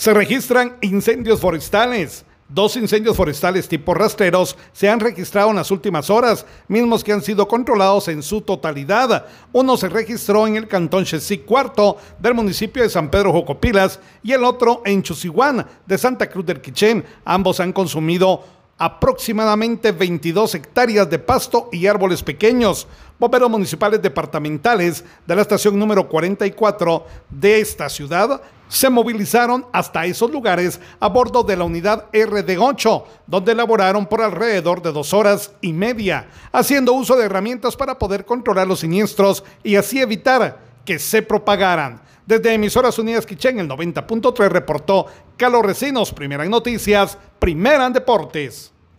Se registran incendios forestales. Dos incendios forestales tipo rastreros se han registrado en las últimas horas, mismos que han sido controlados en su totalidad. Uno se registró en el cantón Chesí cuarto del municipio de San Pedro Jocopilas y el otro en Chusiguán de Santa Cruz del Quichén. Ambos han consumido aproximadamente 22 hectáreas de pasto y árboles pequeños. Bomberos municipales departamentales de la estación número 44 de esta ciudad se movilizaron hasta esos lugares a bordo de la unidad RD8, donde elaboraron por alrededor de dos horas y media, haciendo uso de herramientas para poder controlar los siniestros y así evitar que se propagaran. Desde Emisoras Unidas Quichén, el 90.3 reportó Carlos Recinos, primera en noticias, primera en deportes.